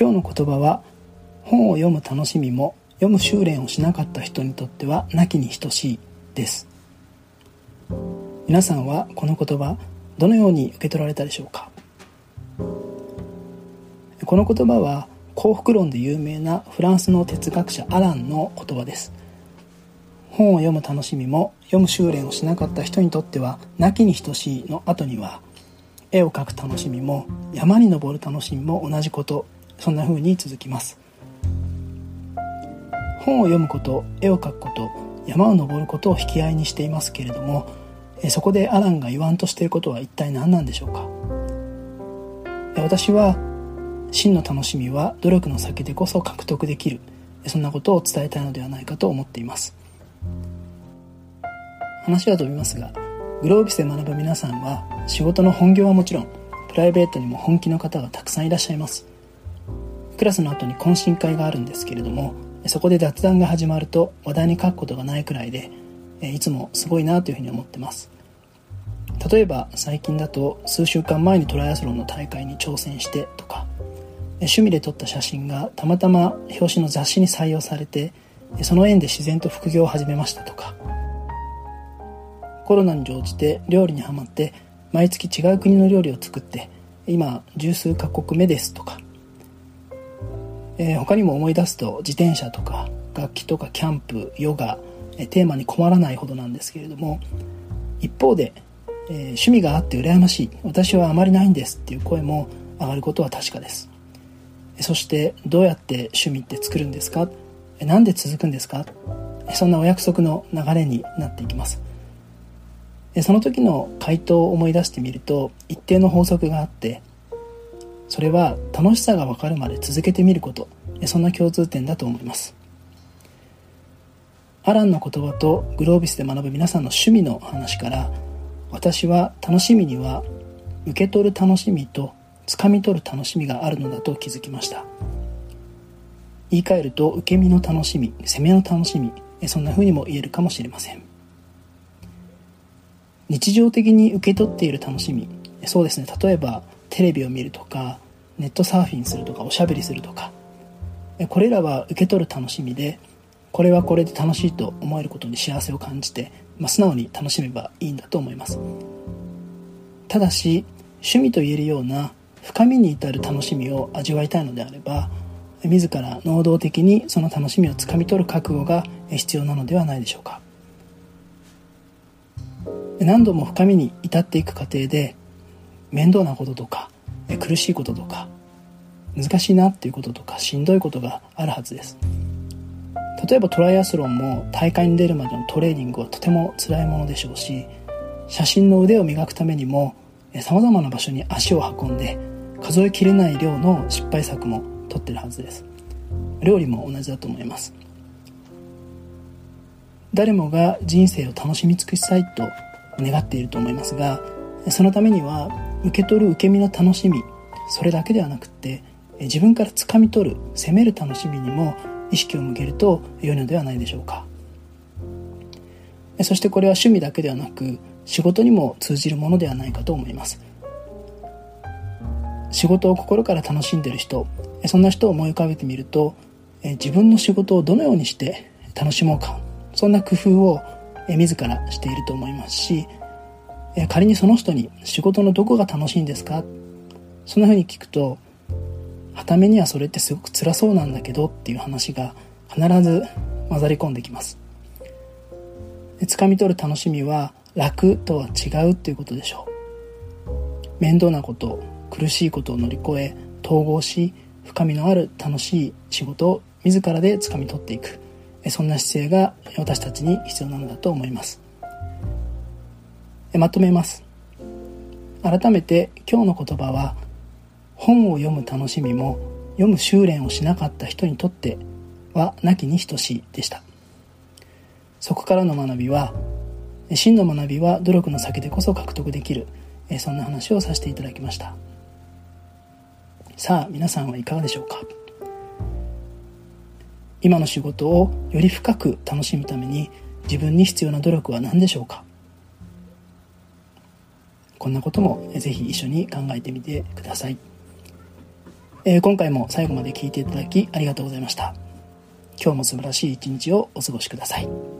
今日の言葉は本を読む楽しみも読む修練をしなかった人にとってはなきに等しいです。皆さんはこの言葉どのように受け取られたでしょうか？この言葉は幸福論で有名なフランスの哲学者アランの言葉です。本を読む楽しみも読む修練をしなかった人にとってはなきに等しいの後には絵を描く楽しみも山に登る楽しみも同じこと。そんな風に続きます。本を読むこと絵を描くこと山を登ることを引き合いにしていますけれどもそこでアランが言わんとしていることは一体何なんでしょうか？私は真の楽しみは努力の先でこそ獲得できるそんなことを伝えたいのではないかと思っています。話は飛びますがグロービスで学ぶ皆さんは仕事の本業はもちろんプライベートにも本気の方がたくさんいらっしゃいます。クラスの後に懇親会があるんですけれどもそこで雑談が始まると話題に書くことがないくらいでいつもすごいなというふうに思ってます。例えば最近だと数週間前にトライアスロンの大会に挑戦してとか趣味で撮った写真がたまたま表紙の雑誌に採用されてその縁で自然と副業を始めましたとか。コロナに乗じて料理にはまって毎月違う国の料理を作って今十数カ国目ですとか、えー、他にも思い出すと自転車とか楽器とかキャンプヨガえテーマに困らないほどなんですけれども一方で、えー、趣味があって羨ましい私はあまりないんですっていう声も上がることは確かです。そしてどうやって趣味って作るんですか？何で続くんですか？そんなお約束の流れになっていきます。その時の回答を思い出してみると一定の法則があってそれは楽しさが分かるまで続けてみること。そんな共通点だと思います。アランの言葉とグロービスで学ぶ皆さんの趣味の話から私は楽しみには受け取る楽しみと掴み取る楽しみがあるのだと気づきました。言い換えると受け身の楽しみ攻めの楽しみそんな風にも言えるかもしれません。日常的に受け取っている楽しみそうですね。例えばテレビを見るとかネットサーフィンするとかおしゃべりするとかこれらは受け取る楽しみでこれはこれで楽しいと思えることに幸せを感じて、まあ、素直に楽しめばいいんだと思います。ただし趣味と言えるような深みに至る楽しみを味わいたいのであれば自ら能動的にその楽しみをつかみ取る覚悟が必要なのではないでしょうか。何度も深みに至っていく過程で面倒なこととか苦しいこととか難しいなっていうこととかしんどいことがあるはずです。例えばトライアスロンも大会に出るまでのトレーニングはとても辛いものでしょうし写真の腕を磨くためにもさまざまな場所に足を運んで数えきれない量の失敗作も取ってるはずです。料理も同じだと思います。誰もが人生を楽しみ尽くしたいと願っていると思いますがそのためには受け取る受け身の楽しみそれだけではなくって自分から掴み取る責める楽しみにも意識を向けると良いのではないでしょうか。そしてこれは趣味だけではなく仕事にも通じるものではないかと思います。仕事を心から楽しんでいる人そんな人を思い浮かべてみると自分の仕事をどのようにして楽しもうかそんな工夫を自らしていると思いますし仮にその人に仕事のどこが楽しいんですか？そんな風に聞くとはためにはそれってすごく辛そうなんだけどっていう話が必ず混ざり込んできます。掴み取る楽しみは楽とは違うっていうことでしょう。面倒なこと苦しいことを乗り越え統合し深みのある楽しい仕事を自らで掴み取っていく。そんな姿勢が私たちに必要なのだと思います。まとめます。改めて今日の言葉は本を読む楽しみも読む修練をしなかった人にとってはなきに等しいでした。そこからの学びは真の学びは努力の先でこそ獲得できるそんな話をさせていただきました。さあ皆さんはいかがでしょうか。今の仕事をより深く楽しむために自分に必要な努力は何でしょうか。こんなこともぜひ一緒に考えてみてください。えー、今回も最後まで聞いていただきありがとうございました。今日も素晴らしい一日をお過ごしください。